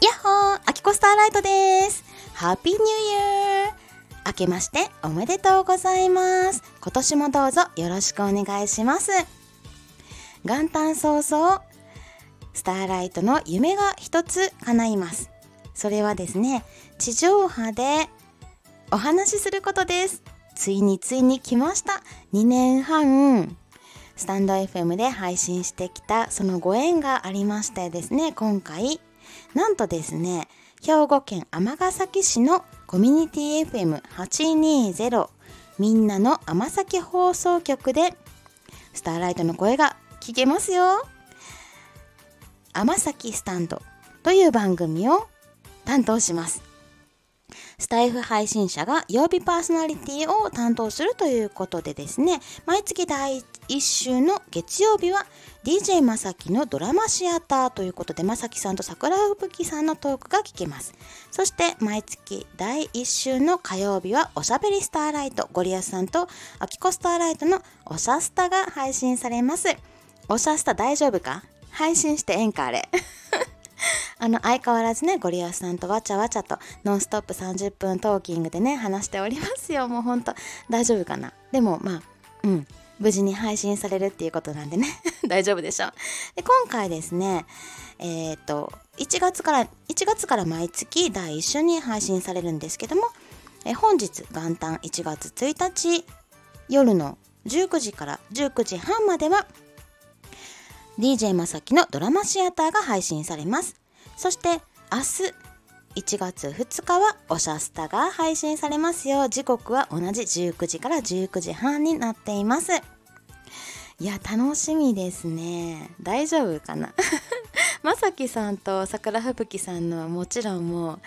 やっほーあきこスターライトです。ハッピーニューイヤー明けましておめでとうございます。今年もどうぞよろしくお願いします。元旦早々スターライトの夢が一つ叶います。それはですね地上波でお話しすることです。ついについに来ました。2年半。スタンド FM で配信してきたそのご縁がありましてですね今回。なんとですね兵庫県尼崎市のコミュニティ FM820 みんなの尼崎放送局でスターライトの声が聞けますよ。尼崎スタンドという番組を担当します。スタイフ配信者が曜日パーソナリティを担当するということでですね、毎月第1週の月曜日は DJ まさきのドラマシアターということで、まさきさんと桜吹雪さんのトークが聞けます。そして毎月第1週の火曜日はおしゃべりスターライト、ゴリアスさんとアキコスターライトのおしゃスタが配信されます。おしゃスタ大丈夫か？配信してええんかあれ。あの、相変わらずね、ゴリアスさんとわちゃわちゃと、ノンストップ30分トーキングでね、話しておりますよ。もうほんと、大丈夫かな？でも、まあ、うん、無事に配信されるっていうことなんでね、大丈夫でしょう。で、今回ですね、えっ、ー、と、1月から、1月から毎月第1週に配信されるんですけども、え本日、元旦1月1日、夜の19時から19時半までは、DJ まさきのドラマシアターが配信されます。そして明日1月2日はおしゃスタが配信されますよ。時刻は同じ19時から19時半になっています。いや、楽しみですね。大丈夫かな？まさきさんと桜吹雪さんのはもちろんも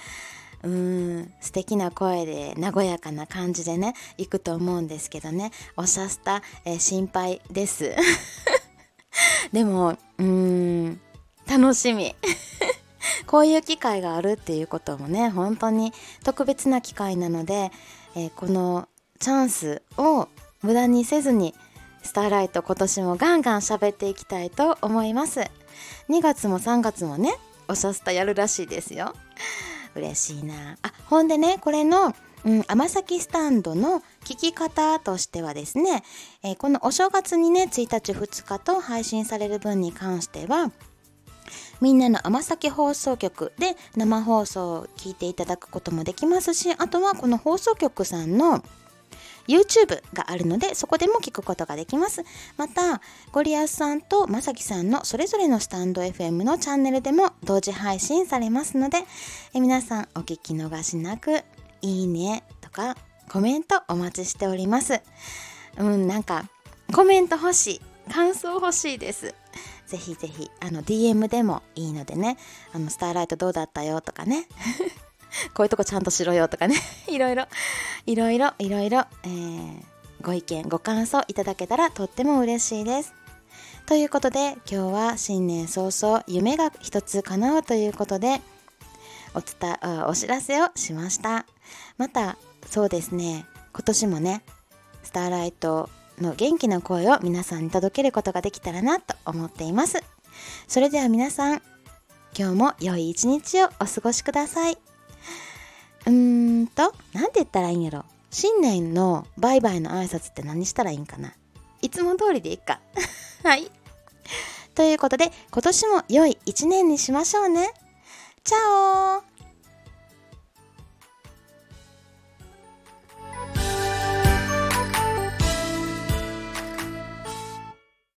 う、うーん、素敵な声で和やかな感じでね、行くと思うんですけどね、おしゃスタ、えー、心配です。でも、うーん、楽しみ。こういう機会があるっていうこともね本当に特別な機会なので、えー、このチャンスを無駄にせずにスターライト今年もガンガン喋っていきたいと思います。2月も3月もねおしゃスタやるらしいですよ。嬉しいな。あほんでねこれのうん、甘崎スタンドの聞き方としてはですね、えー、このお正月にね1日2日と配信される分に関してはみんなの甘崎放送局で生放送を聞いていただくこともできますしあとはこの放送局さんの YouTube があるのでそこでも聞くことができます。またゴリアスさんとまさきさんのそれぞれのスタンド FM のチャンネルでも同時配信されますのでえ皆さんお聞き逃しなくいいねとかコメントお待ちしております。うんなんかコメント欲しい感想欲しいです。ぜひぜひあの DM でもいいのでね。あのスターライトどうだったよとかね。こういうとこちゃんとしろよとかね。いろいろいろいろいろいろ、えー、ご意見ご感想いただけたらとっても嬉しいです。ということで今日は新年早々夢が一つ叶うということでお伝えお知らせをしました。またそうですね。今年もねスターライトの元気な声を皆さんに届けることができたらなと思っています。それでは皆さん、今日も良い一日をお過ごしください。うーんと、なんて言ったらいいんやろ。新年のバイバイの挨拶って何したらいいんかないつも通りでいいか。はい。ということで、今年も良い一年にしましょうね。チャオ